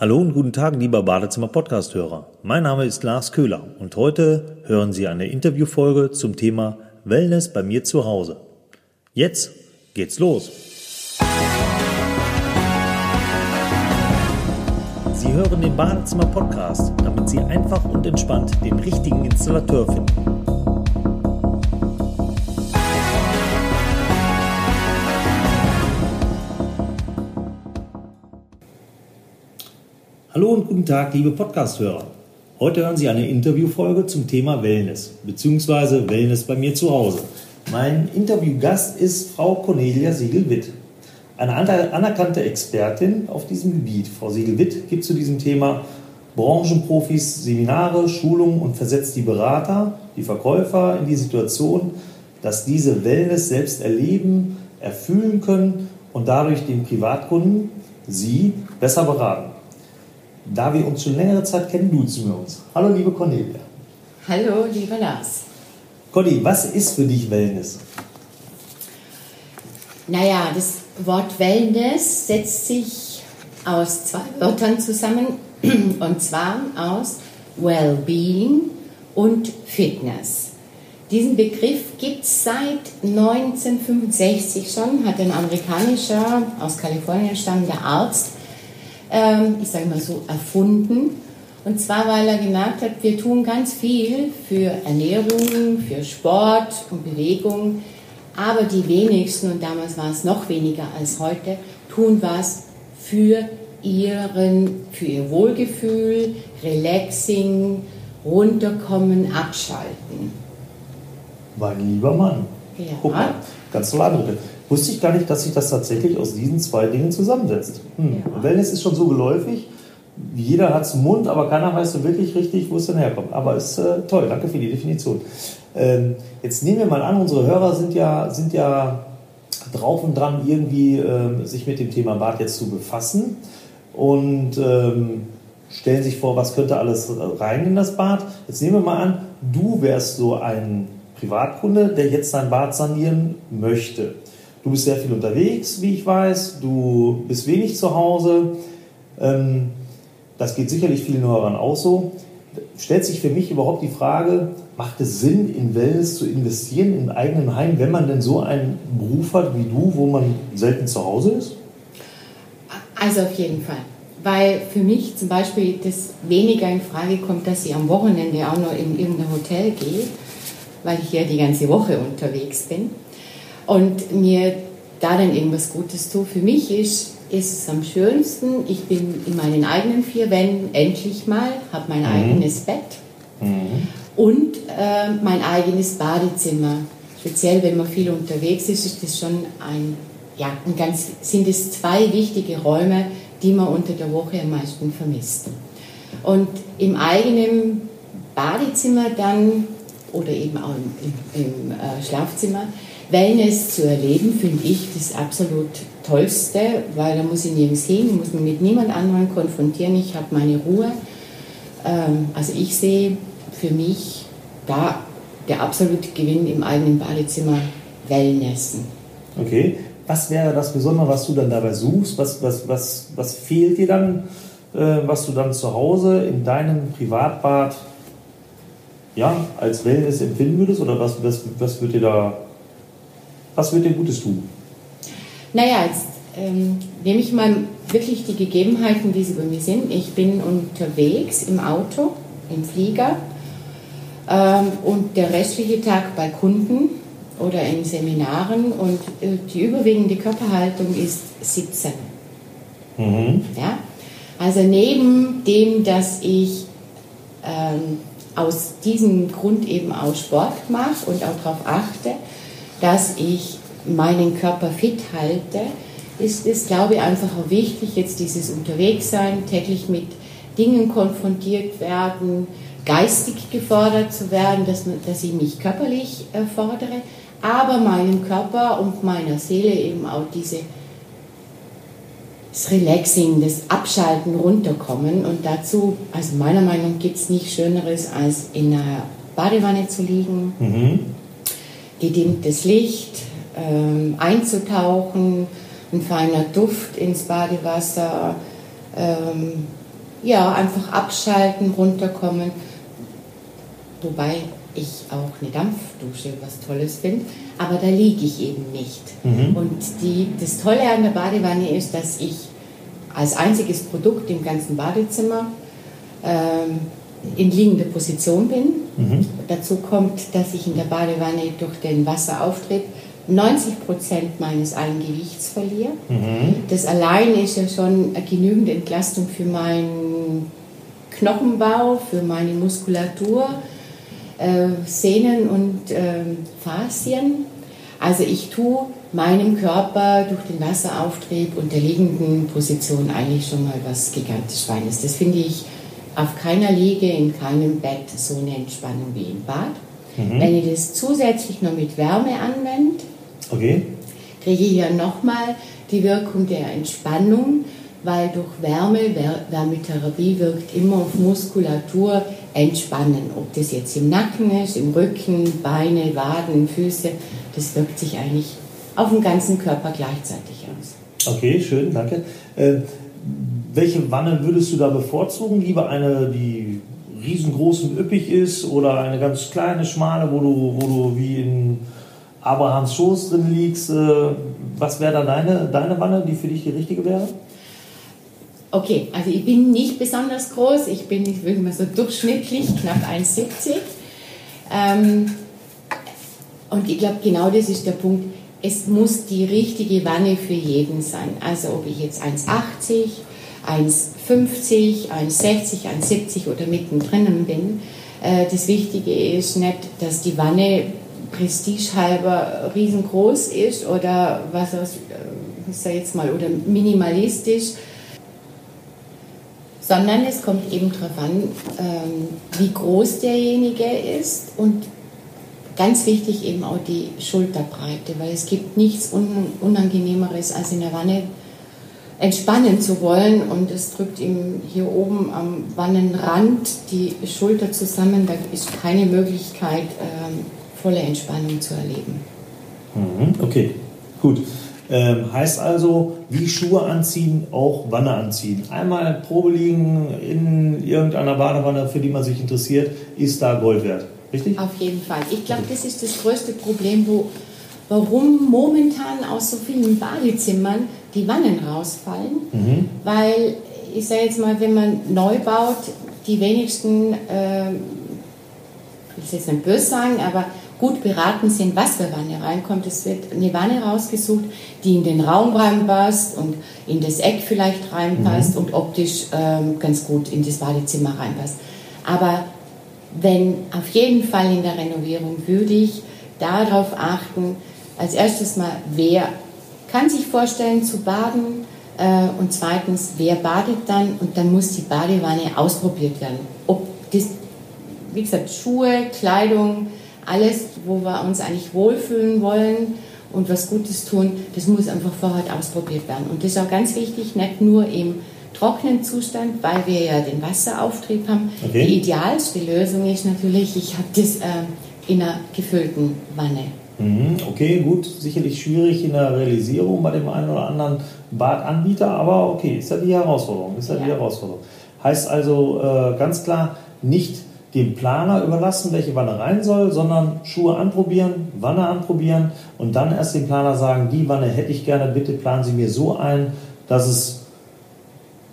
Hallo und guten Tag, lieber Badezimmer-Podcast-Hörer. Mein Name ist Lars Köhler und heute hören Sie eine Interviewfolge zum Thema Wellness bei mir zu Hause. Jetzt geht's los. Sie hören den Badezimmer-Podcast, damit Sie einfach und entspannt den richtigen Installateur finden. Hallo und guten Tag, liebe Podcast-Hörer. Heute hören Sie eine Interviewfolge zum Thema Wellness, beziehungsweise Wellness bei mir zu Hause. Mein Interviewgast ist Frau Cornelia Siegel-Witt, eine anerkannte Expertin auf diesem Gebiet. Frau Siegel-Witt gibt zu diesem Thema Branchenprofis Seminare, Schulungen und versetzt die Berater, die Verkäufer in die Situation, dass diese Wellness selbst erleben, erfüllen können und dadurch den Privatkunden, Sie, besser beraten. Da wir uns schon längere Zeit kennen, duzen wir uns. Hallo, liebe Cornelia. Hallo, lieber Lars. Conny, was ist für dich Wellness? Naja, das Wort Wellness setzt sich aus zwei Wörtern zusammen, und zwar aus Wellbeing und Fitness. Diesen Begriff gibt es seit 1965 schon, hat ein amerikanischer, aus Kalifornien stammender Arzt ähm, ich sage mal so, erfunden. Und zwar, weil er gemerkt hat, wir tun ganz viel für Ernährung, für Sport und Bewegung, aber die wenigsten, und damals war es noch weniger als heute, tun was für, ihren, für ihr Wohlgefühl, Relaxing, runterkommen, abschalten. Mein lieber Mann. Ja. Guck mal, ganz toll Eindrücke. Wusste ich gar nicht, dass sich das tatsächlich aus diesen zwei Dingen zusammensetzt. Hm. Ja. Wellness ist schon so geläufig. Jeder hat es im Mund, aber keiner weiß so wirklich richtig, wo es denn herkommt. Aber ist äh, toll, danke für die Definition. Ähm, jetzt nehmen wir mal an, unsere Hörer sind ja, sind ja drauf und dran, irgendwie äh, sich mit dem Thema Bad jetzt zu befassen und ähm, stellen sich vor, was könnte alles rein in das Bad. Jetzt nehmen wir mal an, du wärst so ein Privatkunde, der jetzt sein Bad sanieren möchte. Du bist sehr viel unterwegs, wie ich weiß. Du bist wenig zu Hause. Ähm, das geht sicherlich vielen Hörern auch so. Stellt sich für mich überhaupt die Frage, macht es Sinn, in Wellness zu investieren, im eigenen Heim, wenn man denn so einen Beruf hat wie du, wo man selten zu Hause ist? Also auf jeden Fall. Weil für mich zum Beispiel das weniger in Frage kommt, dass ich am Wochenende auch noch in irgendein Hotel gehe, weil ich ja die ganze Woche unterwegs bin und mir da dann irgendwas Gutes tue. Für mich ist, ist es am schönsten, ich bin in meinen eigenen vier Wänden endlich mal, habe mein mhm. eigenes Bett mhm. und äh, mein eigenes Badezimmer. Speziell, wenn man viel unterwegs ist, ist das schon ein, ja, ein ganz, sind es zwei wichtige Räume, die man unter der Woche am meisten vermisst. Und im eigenen Badezimmer dann, oder eben auch im, im, im äh, Schlafzimmer, Wellness zu erleben, finde ich das absolut Tollste, weil da muss ich nirgends hin, muss mich mit niemand anderem konfrontieren, ich habe meine Ruhe. Ähm, also ich sehe für mich da der absolute Gewinn im eigenen Badezimmer Wellnessen. Okay, was wäre das Besondere, was du dann dabei suchst? Was, was, was, was fehlt dir dann, äh, was du dann zu Hause in deinem Privatbad ja, als Wellness empfinden würdest? Oder was, was, was wird dir da was wird dir Gutes tun? Naja, jetzt ähm, nehme ich mal wirklich die Gegebenheiten, wie sie bei mir sind. Ich bin unterwegs im Auto, im Flieger ähm, und der restliche Tag bei Kunden oder in Seminaren und äh, die überwiegende Körperhaltung ist Sitzen. Mhm. Ja? Also neben dem, dass ich ähm, aus diesem Grund eben auch Sport mache und auch darauf achte, dass ich meinen Körper fit halte, ist es, glaube ich, einfach auch wichtig, jetzt dieses Unterwegssein, täglich mit Dingen konfrontiert werden, geistig gefordert zu werden, dass, dass ich mich körperlich äh, fordere, aber meinem Körper und meiner Seele eben auch diese das Relaxing, das Abschalten, Runterkommen. Und dazu, also meiner Meinung nach, gibt es nichts Schöneres, als in einer Badewanne zu liegen, mhm gedimmtes Licht, ähm, einzutauchen, ein feiner Duft ins Badewasser, ähm, Ja, einfach abschalten, runterkommen. Wobei ich auch eine Dampfdusche was Tolles finde, aber da liege ich eben nicht. Mhm. Und die, das Tolle an der Badewanne ist, dass ich als einziges Produkt im ganzen Badezimmer ähm, in liegender Position bin. Mhm. Dazu kommt, dass ich in der Badewanne durch den Wasserauftrieb 90 Prozent meines Eigengewichts verliere. Mhm. Das allein ist ja schon eine genügende Entlastung für meinen Knochenbau, für meine Muskulatur, äh, Sehnen und äh, Faszien. Also ich tue meinem Körper durch den Wasserauftrieb und der liegenden Position eigentlich schon mal was gigantisch Feines. Das finde ich auf keiner Liege, in keinem Bett so eine Entspannung wie im Bad. Mhm. Wenn ich das zusätzlich noch mit Wärme anwende, okay. kriege ich ja nochmal die Wirkung der Entspannung, weil durch Wärme, Wärmetherapie wirkt immer auf Muskulatur entspannen. Ob das jetzt im Nacken ist, im Rücken, Beine, Waden, Füße, das wirkt sich eigentlich auf den ganzen Körper gleichzeitig aus. Okay, schön, danke. Äh, welche Wanne würdest du da bevorzugen? Lieber eine, die riesengroß und üppig ist oder eine ganz kleine, schmale, wo du, wo du wie in Abrahams Schoß drin liegst? Äh, was wäre da deine, deine Wanne, die für dich die richtige wäre? Okay, also ich bin nicht besonders groß, ich bin, ich würde mal so durchschnittlich, knapp 1,70. Ähm, und ich glaube, genau das ist der Punkt. Es muss die richtige Wanne für jeden sein. Also ob ich jetzt 1,80 1,50, 1,60, 1,70 oder mittendrin bin. Äh, das Wichtige ist nicht, dass die Wanne prestigehalber riesengroß ist oder was aus, ich sag jetzt mal, oder minimalistisch, sondern es kommt eben darauf an, ähm, wie groß derjenige ist und ganz wichtig eben auch die Schulterbreite, weil es gibt nichts Unangenehmeres als in der Wanne entspannen zu wollen und es drückt ihm hier oben am Wannenrand die Schulter zusammen. Da ist keine Möglichkeit, ähm, volle Entspannung zu erleben. Mhm, okay, gut. Ähm, heißt also, wie Schuhe anziehen, auch Wanne anziehen. Einmal Probe liegen in irgendeiner Badewanne, für die man sich interessiert, ist da Gold wert. Richtig? Auf jeden Fall. Ich glaube, das ist das größte Problem, wo, warum momentan aus so vielen Badezimmern die Wannen rausfallen, mhm. weil ich sage jetzt mal, wenn man neu baut, die wenigsten, äh, ich will jetzt nicht böse sagen, aber gut beraten sind, was für Wanne reinkommt. Es wird eine Wanne rausgesucht, die in den Raum reinpasst und in das Eck vielleicht reinpasst mhm. und optisch ähm, ganz gut in das Badezimmer reinpasst. Aber wenn auf jeden Fall in der Renovierung würde ich darauf achten, als erstes mal, wer kann sich vorstellen zu baden äh, und zweitens, wer badet dann und dann muss die Badewanne ausprobiert werden. Ob das, wie gesagt, Schuhe, Kleidung, alles, wo wir uns eigentlich wohlfühlen wollen und was Gutes tun, das muss einfach vorher ausprobiert werden. Und das ist auch ganz wichtig, nicht nur im trockenen Zustand, weil wir ja den Wasserauftrieb haben. Okay. Die idealste Lösung ist natürlich, ich habe das äh, in einer gefüllten Wanne. Mhm, okay, gut, sicherlich schwierig in der Realisierung bei dem einen oder anderen Badanbieter, aber okay, ist ja die Herausforderung, ist ja, ja. die Herausforderung. Heißt also äh, ganz klar, nicht dem Planer überlassen, welche Wanne rein soll, sondern Schuhe anprobieren, Wanne anprobieren und dann erst dem Planer sagen, die Wanne hätte ich gerne, bitte planen Sie mir so ein, dass es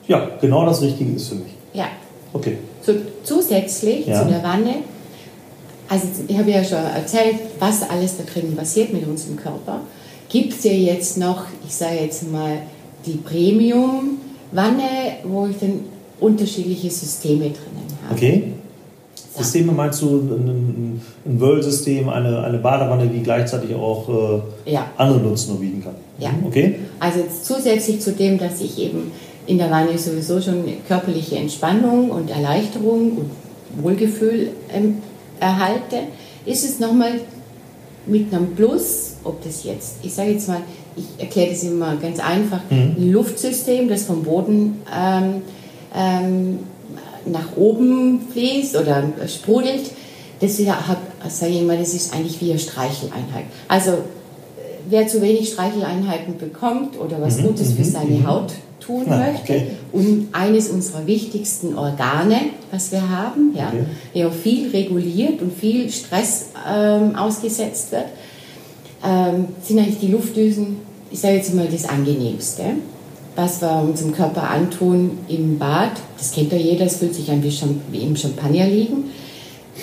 ja genau das Richtige ist für mich. Ja. Okay. So, zusätzlich ja. zu der Wanne also ich habe ja schon erzählt, was alles da drin passiert mit unserem Körper. Gibt es ja jetzt noch, ich sage jetzt mal, die Premium-Wanne, wo ich dann unterschiedliche Systeme drinnen habe. Okay. Systeme meinst du ein, ein Whirl-System, eine, eine Badewanne, die gleichzeitig auch äh, ja. andere Nutzen bieten kann? Ja. Mhm, okay. Also zusätzlich zu dem, dass ich eben in der Wanne sowieso schon körperliche Entspannung und Erleichterung und Wohlgefühl ähm, erhalte, ist es nochmal mit einem Plus, ob das jetzt, ich sage jetzt mal, ich erkläre das immer ganz einfach, mhm. ein Luftsystem, das vom Boden ähm, ähm, nach oben fließt oder sprudelt, das sage ich mal, das ist eigentlich wie eine Streicheleinheit. Also wer zu wenig Streicheleinheiten bekommt oder was mhm. Gutes für mhm. seine mhm. Haut tun ah, möchte. Okay. Und eines unserer wichtigsten Organe, was wir haben, ja, okay. der auch viel reguliert und viel Stress ähm, ausgesetzt wird, ähm, sind eigentlich die Luftdüsen, ich sage jetzt mal, das angenehmste was wir unserem Körper antun im Bad. Das kennt ja jeder, es fühlt sich an wie, im Champagner liegen.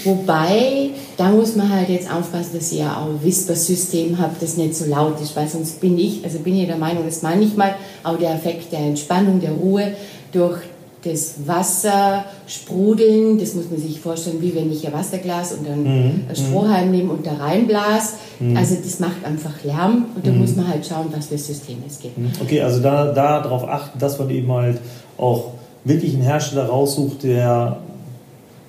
Wobei, da muss man halt jetzt aufpassen, dass ihr ja auch ein Whisper-System habt, das nicht so laut ist, weil sonst bin ich, also bin ich der Meinung, das meine ich mal, auch der Effekt der Entspannung, der Ruhe durch das Wasser sprudeln, das muss man sich vorstellen, wie wenn ich ein Wasserglas und dann mhm. ein Strohhalm nehme und da reinblas. Mhm. Also das macht einfach Lärm und da mhm. muss man halt schauen, was für Systeme es gibt. Mhm. Okay, also da, da darauf achten, dass man eben halt auch wirklich einen Hersteller raussucht, der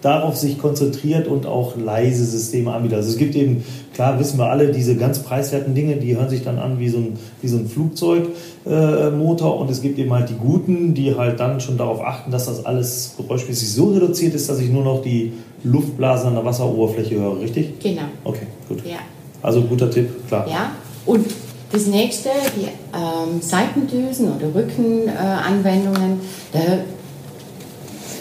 darauf sich konzentriert und auch leise Systeme anbietet. Also es gibt eben, klar wissen wir alle, diese ganz preiswerten Dinge, die hören sich dann an wie so ein, wie so ein Flugzeugmotor äh, und es gibt eben halt die guten, die halt dann schon darauf achten, dass das alles geräuschmäßig so reduziert ist, dass ich nur noch die Luftblasen an der Wasseroberfläche höre, richtig? Genau. Okay, gut. Ja. Also guter Tipp, klar. Ja, und das nächste, die ähm, Seitendüsen oder Rückenanwendungen, äh,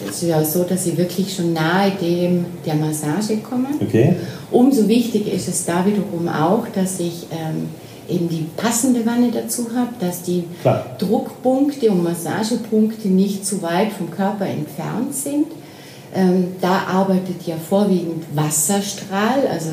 es ist ja so, dass sie wirklich schon nahe dem der Massage kommen. Okay. Umso wichtiger ist es da wiederum auch, dass ich ähm, eben die passende Wanne dazu habe, dass die Klar. Druckpunkte und Massagepunkte nicht zu weit vom Körper entfernt sind. Ähm, da arbeitet ja vorwiegend Wasserstrahl, also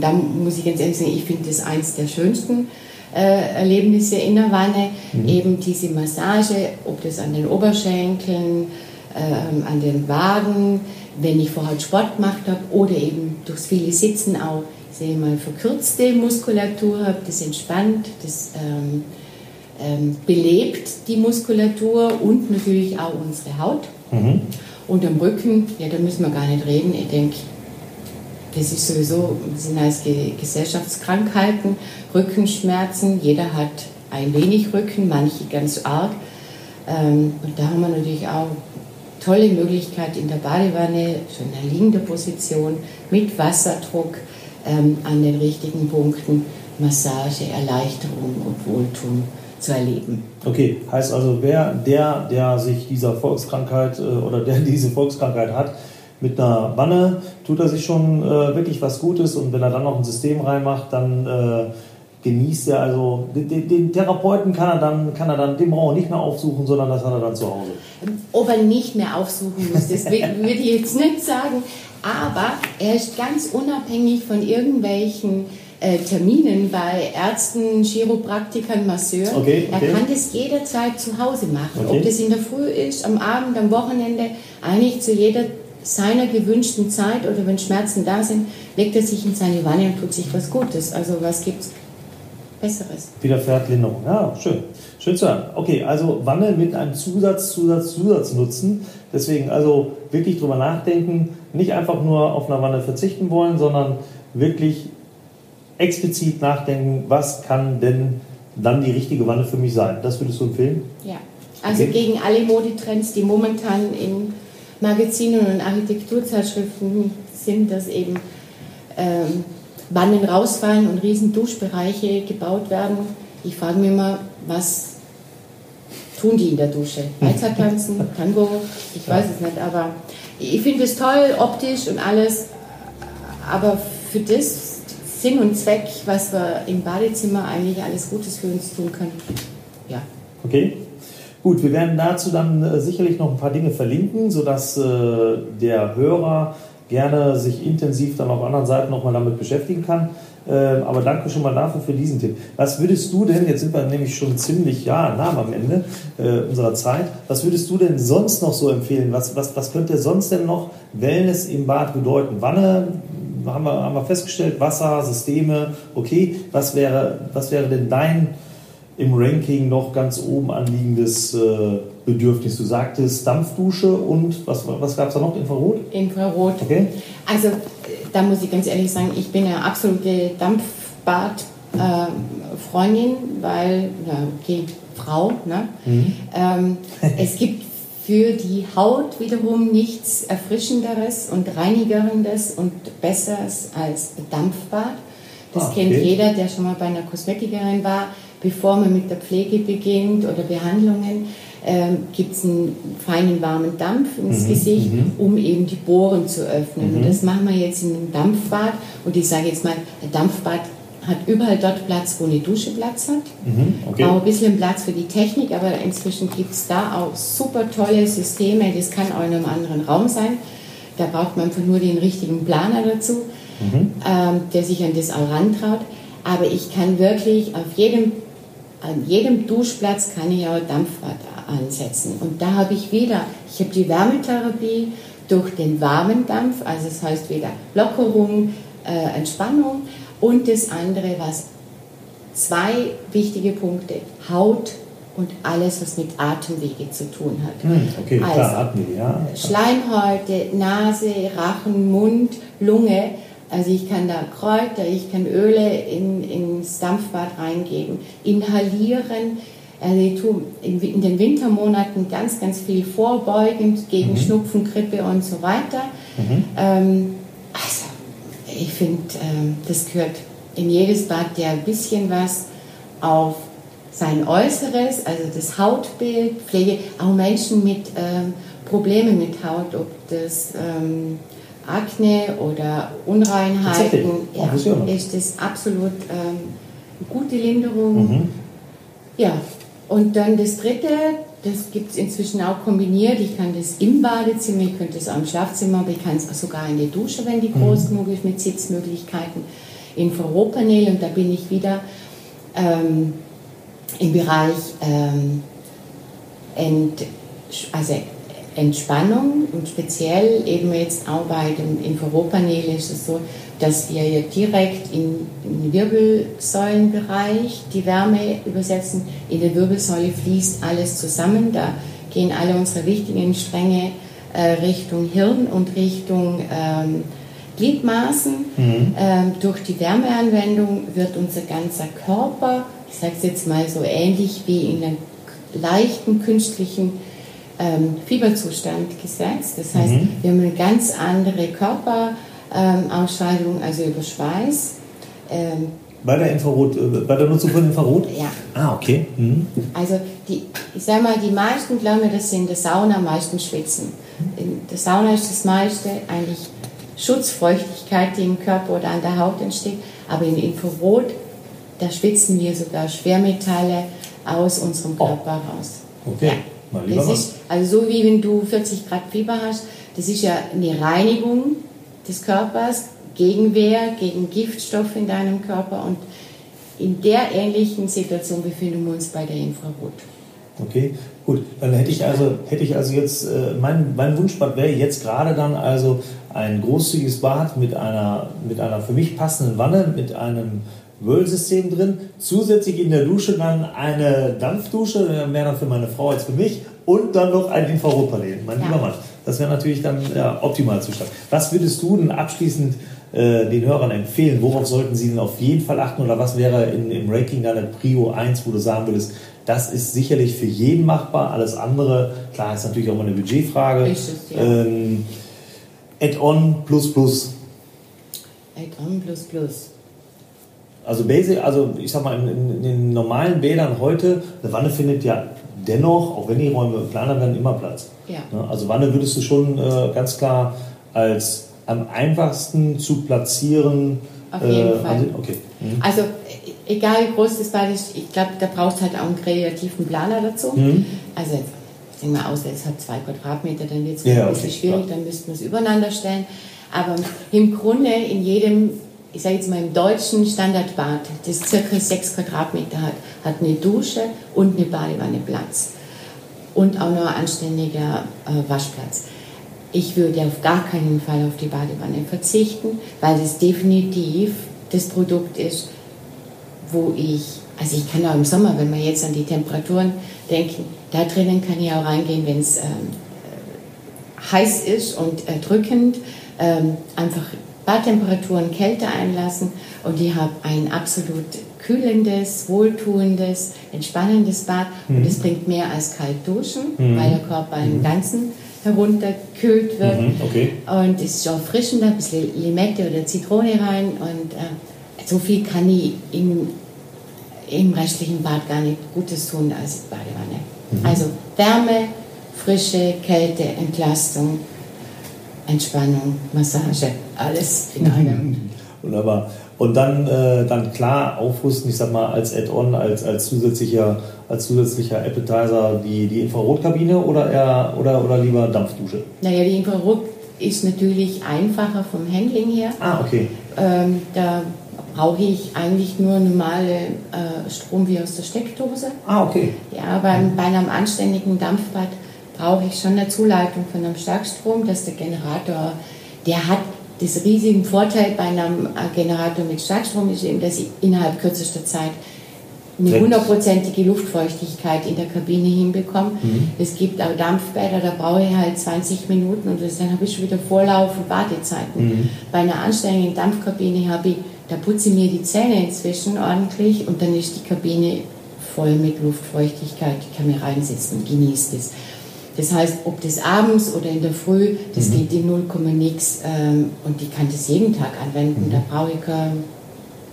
da muss ich ganz ehrlich sagen, ich finde das eins der schönsten äh, Erlebnisse in der Wanne, mhm. eben diese Massage, ob das an den Oberschenkeln, äh, an den Waden, wenn ich vorher Sport gemacht habe oder eben durchs viele Sitzen auch, sehe mal, verkürzte Muskulatur habe, das entspannt, das ähm, ähm, belebt die Muskulatur und natürlich auch unsere Haut. Mhm. Und am Rücken, ja, da müssen wir gar nicht reden. Ich denke, das ist sowieso, sind als Gesellschaftskrankheiten, Rückenschmerzen. Jeder hat ein wenig Rücken, manche ganz arg. Ähm, und da haben wir natürlich auch tolle Möglichkeit in der Badewanne, schon in einer liegenden Position, mit Wasserdruck ähm, an den richtigen Punkten Massage, Erleichterung und Wohltun zu erleben. Okay, heißt also, wer der, der sich dieser Volkskrankheit äh, oder der diese Volkskrankheit hat, mit einer Wanne tut er sich schon äh, wirklich was Gutes und wenn er dann noch ein System reinmacht, dann äh, genießt er also den, den, Therapeuten kann er dann kann er dann den braucht er nicht mehr aufsuchen, sondern das hat er dann zu Hause. Ob er nicht mehr aufsuchen muss, das würde ich jetzt nicht sagen, aber er ist ganz unabhängig von irgendwelchen äh, Terminen bei Ärzten, Chiropraktikern, Masseuren. Okay, okay. Er kann das jederzeit zu Hause machen. Okay. Ob das in der Früh ist, am Abend, am Wochenende, eigentlich zu jeder seiner gewünschten Zeit oder wenn Schmerzen da sind, legt er sich in seine Wanne und tut sich was Gutes. Also was gibt es Besseres? Widerfährt Linderung. Ja, schön. Schön zu hören. Okay, also Wanne mit einem Zusatz, Zusatz, Zusatz nutzen. Deswegen also wirklich drüber nachdenken, nicht einfach nur auf eine Wanne verzichten wollen, sondern wirklich explizit nachdenken, was kann denn dann die richtige Wanne für mich sein. Das würdest du empfehlen? Ja. Also okay. gegen alle Modetrends, die momentan in Magazinen und Architekturzeitschriften sind, dass eben ähm, Wannen rausfallen und riesen Duschbereiche gebaut werden. Ich frage mich immer, was tun die in der Dusche? Walzer tanzen, Tango, ich weiß es nicht, aber ich finde es toll, optisch und alles, aber für das Sinn und Zweck, was wir im Badezimmer eigentlich alles Gutes für uns tun können, ja. Okay. Gut, wir werden dazu dann äh, sicherlich noch ein paar Dinge verlinken, sodass äh, der Hörer gerne sich intensiv dann auf anderen Seiten nochmal damit beschäftigen kann. Äh, aber danke schon mal dafür für diesen Tipp. Was würdest du denn, jetzt sind wir nämlich schon ziemlich ja, nah am Ende äh, unserer Zeit, was würdest du denn sonst noch so empfehlen? Was, was, was könnte sonst denn noch Wellness im Bad bedeuten? Wanne haben wir, haben wir festgestellt, Wasser, Systeme, okay. Was wäre, was wäre denn dein im Ranking noch ganz oben anliegendes äh, Bedürfnis? Du sagtest Dampfdusche und was, was gab es da noch? Infrarot? Infrarot. Okay. Also da muss ich ganz ehrlich sagen, ich bin eine absolute Dampfbad-Freundin, äh, weil, ja, okay, Frau, ne? Mhm. Ähm, es gibt für die Haut wiederum nichts Erfrischenderes und Reinigerendes und Besseres als Dampfbad. Das ah, okay. kennt jeder, der schon mal bei einer Kosmetikerin war bevor man mit der Pflege beginnt oder Behandlungen, ähm, gibt es einen feinen warmen Dampf ins mhm, Gesicht, mhm. um eben die Poren zu öffnen. Mhm. Und das machen wir jetzt in einem Dampfbad. Und ich sage jetzt mal, ein Dampfbad hat überall dort Platz, wo eine Dusche Platz hat. Mhm, okay. Auch ein bisschen Platz für die Technik, aber inzwischen gibt es da auch super tolle Systeme. Das kann auch in einem anderen Raum sein. Da braucht man einfach nur den richtigen Planer dazu, mhm. ähm, der sich an das auch rantraut. Aber ich kann wirklich auf jedem, an jedem Duschplatz kann ich auch Dampfbad ansetzen. Und da habe ich wieder, ich habe die Wärmetherapie durch den warmen Dampf, also das heißt wieder Lockerung, äh, Entspannung und das andere, was zwei wichtige Punkte, Haut und alles, was mit Atemwege zu tun hat. Hm, okay, also, klar, Atemwege, ja. Schleimhäute, Nase, Rachen, Mund, Lunge. Also ich kann da Kräuter, ich kann Öle in, ins Dampfbad reingeben, inhalieren. Also ich tue in, in den Wintermonaten ganz, ganz viel vorbeugend gegen mhm. Schnupfen, Grippe und so weiter. Mhm. Ähm, also ich finde, ähm, das gehört in jedes Bad ja ein bisschen was auf sein Äußeres, also das Hautbild, Pflege, auch Menschen mit ähm, Problemen mit Haut, ob das ähm, Akne oder Unreinheiten, ja, ist das absolut ähm, gute Linderung. Mhm. Ja, und dann das dritte, das gibt es inzwischen auch kombiniert. Ich kann das im Badezimmer, ich könnte es auch im Schlafzimmer, aber ich kann es sogar in der Dusche, wenn die mhm. groß genug ist, mit Sitzmöglichkeiten. Infrarotpanel und da bin ich wieder ähm, im Bereich ähm, Ent, also Entspannung und speziell eben jetzt auch bei dem Infrarotpanel ist es so, dass wir ja direkt in, den Wirbelsäulenbereich die Wärme übersetzen. In der Wirbelsäule fließt alles zusammen. Da gehen alle unsere wichtigen Stränge äh, Richtung Hirn und Richtung ähm, Gliedmaßen. Mhm. Ähm, durch die Wärmeanwendung wird unser ganzer Körper, ich sage es jetzt mal so ähnlich wie in einem leichten künstlichen ähm, Fieberzustand gesetzt. Das heißt, mhm. wir haben eine ganz andere Körper ähm, also über Schweiß. Ähm, bei der Infrarot, äh, bei der Nutzung von Infrarot? Ja. Ah, okay. Mhm. Also die, ich sag mal, die meisten glauben, dass sie in der Sauna am meisten schwitzen. In der Sauna ist das meiste eigentlich Schutzfeuchtigkeit, die im Körper oder an der Haut entsteht. Aber in Infrarot, da schwitzen wir sogar Schwermetalle aus unserem oh. Körper oh. raus. Okay. Ja. Mal das ist, also so wie wenn du 40 Grad Fieber hast, das ist ja eine Reinigung des Körpers, Gegenwehr gegen Giftstoffe in deinem Körper und in der ähnlichen Situation befinden wir uns bei der Infrarot. Okay, gut. Dann hätte ich also, hätte ich also jetzt, äh, mein, mein Wunschbad wäre jetzt gerade dann also ein großzügiges Bad mit einer, mit einer für mich passenden Wanne, mit einem Wöhlsystem drin, zusätzlich in der Dusche dann eine Dampfdusche, mehr dann für meine Frau als für mich und dann noch ein Infrarotpanel, mein ja. lieber Mann. Das wäre natürlich dann der Optimalzustand. Was würdest du denn abschließend äh, den Hörern empfehlen? Worauf sollten sie denn auf jeden Fall achten oder was wäre in, im Ranking deiner Prio 1, wo du sagen würdest, das ist sicherlich für jeden machbar, alles andere, klar, ist natürlich auch mal eine Budgetfrage. Richtig, ja. ähm, Add-on plus plus. Add-on plus plus. Also Basic, also ich sag mal, in, in, den normalen Bädern heute, eine Wanne findet ja dennoch, auch wenn die Räume kleiner werden, immer Platz. Ja. Ne? Also Wanne würdest du schon äh, ganz klar als am einfachsten zu platzieren. Auf jeden äh, Fall. Okay. Mhm. Also egal wie groß das Bad ist, ich glaube, da brauchst halt auch einen kreativen Planer dazu. Mhm. Also ich denke mal, außer es hat zwei Quadratmeter, dann wird es ja, ein bisschen okay, schwierig, klar. dann müssten wir es übereinander stellen. Aber im Grunde in jedem ich sage jetzt mal im deutschen Standardbad, das circa sechs Quadratmeter hat, hat eine Dusche und eine Badewanne Platz. Und auch noch ein anständiger äh, Waschplatz. Ich würde auf gar keinen Fall auf die Badewanne verzichten, weil es definitiv das Produkt ist, wo ich, also ich kann auch im Sommer, wenn wir jetzt an die Temperaturen denken, da drinnen kann ich auch reingehen, wenn es ähm, äh, heiß ist und äh, drückend, ähm, einfach Badtemperaturen Kälte einlassen und ich habe ein absolut kühlendes, wohltuendes, entspannendes Bad mhm. und es bringt mehr als kalt duschen, mhm. weil der Körper im mhm. Ganzen herunterkühlt wird. Mhm, okay. Und es ist auch frischender, ein bisschen Limette oder Zitrone rein und äh, so viel kann ich in, im restlichen Bad gar nicht Gutes tun als Badewanne. Mhm. Also Wärme, Frische, Kälte, Entlastung, Entspannung, Massage, alles in einem. Wunderbar. Und dann, äh, dann klar aufrüsten, ich sag mal, als Add-on, als, als zusätzlicher, als zusätzlicher Appetizer die, die Infrarotkabine oder eher oder, oder lieber Dampfdusche? Naja, die Infrarot ist natürlich einfacher vom Handling her. Ah, okay. Ähm, da brauche ich eigentlich nur normale äh, Strom wie aus der Steckdose. Ah, okay. Ja, beim, bei einem anständigen Dampfbad brauche ich schon eine Zuleitung von einem Starkstrom, dass der Generator, der hat das riesigen Vorteil bei einem äh, Generator mit Starkstrom ist eben, dass ich innerhalb kürzester Zeit eine hundertprozentige Luftfeuchtigkeit in der Kabine hinbekomme. Mhm. Es gibt auch Dampfbäder, da brauche ich halt 20 Minuten und dann habe ich schon wieder Vorlauf und Wartezeiten. Mhm. Bei einer anständigen Dampfkabine habe ich, da putze ich mir die Zähne inzwischen ordentlich und dann ist die Kabine voll mit Luftfeuchtigkeit. Ich kann mir reinsetzen und genieße das. Das heißt, ob das abends oder in der Früh, das mhm. geht in 0, nix ähm, und ich kann das jeden Tag anwenden. Mhm. Da brauche ich kein,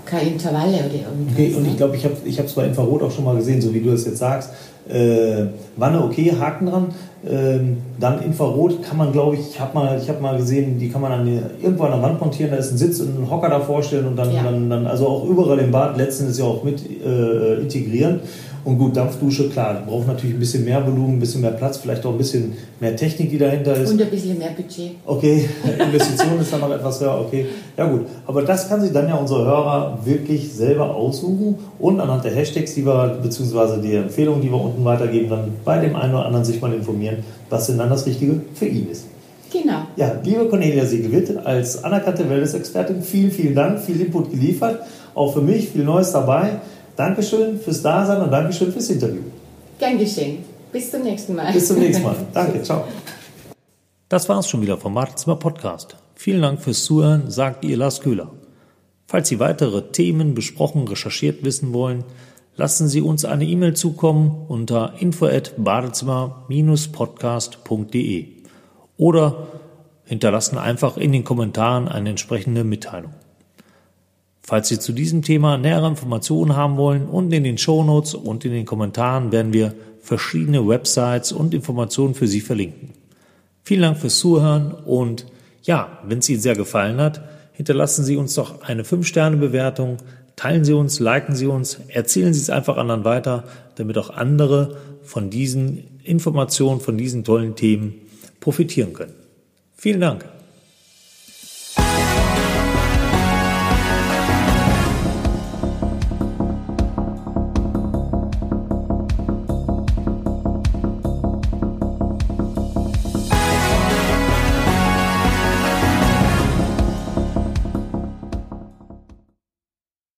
keine Intervalle oder irgendwas. Okay, und ne? ich glaube, ich habe es bei Infrarot auch schon mal gesehen, so wie du es jetzt sagst. Äh, Wanne, okay, Haken dran. Ähm, dann Infrarot kann man, glaube ich, ich habe mal, hab mal gesehen, die kann man an, irgendwo an der Wand montieren, da ist ein Sitz und einen Hocker davor stellen und dann, ja. dann, dann also auch überall im Bad letztendlich ja auch mit äh, integrieren. Und gut, Dampfdusche, klar, braucht natürlich ein bisschen mehr Volumen, ein bisschen mehr Platz, vielleicht auch ein bisschen mehr Technik, die dahinter ist. Und ein bisschen mehr Budget. Okay, Investition ist dann noch etwas höher, okay. Ja gut, aber das kann sich dann ja unsere Hörer wirklich selber aussuchen und anhand der Hashtags, die wir, beziehungsweise die Empfehlungen, die wir unten weitergeben, dann bei dem einen oder anderen sich mal informieren, was denn dann das Richtige für ihn ist. Genau. Ja, liebe Cornelia Siegewitt, als anerkannte Wellness-Expertin, vielen, vielen Dank, viel Input geliefert. Auch für mich viel Neues dabei. Dankeschön fürs Dasein und Dankeschön fürs Interview. Gern geschehen. Bis zum nächsten Mal. Bis zum nächsten Mal. Danke, ciao. Das war's schon wieder vom Wartezimmer Podcast. Vielen Dank fürs Zuhören, sagt ihr Lars Köhler. Falls Sie weitere Themen besprochen, recherchiert wissen wollen, lassen Sie uns eine E-Mail zukommen unter info@badezimmer-podcast.de oder hinterlassen einfach in den Kommentaren eine entsprechende Mitteilung. Falls Sie zu diesem Thema nähere Informationen haben wollen und in den Shownotes und in den Kommentaren werden wir verschiedene Websites und Informationen für Sie verlinken. Vielen Dank fürs Zuhören und ja, wenn es Ihnen sehr gefallen hat, hinterlassen Sie uns doch eine 5-Sterne-Bewertung, teilen Sie uns, liken Sie uns, erzählen Sie es einfach anderen weiter, damit auch andere von diesen Informationen, von diesen tollen Themen profitieren können. Vielen Dank.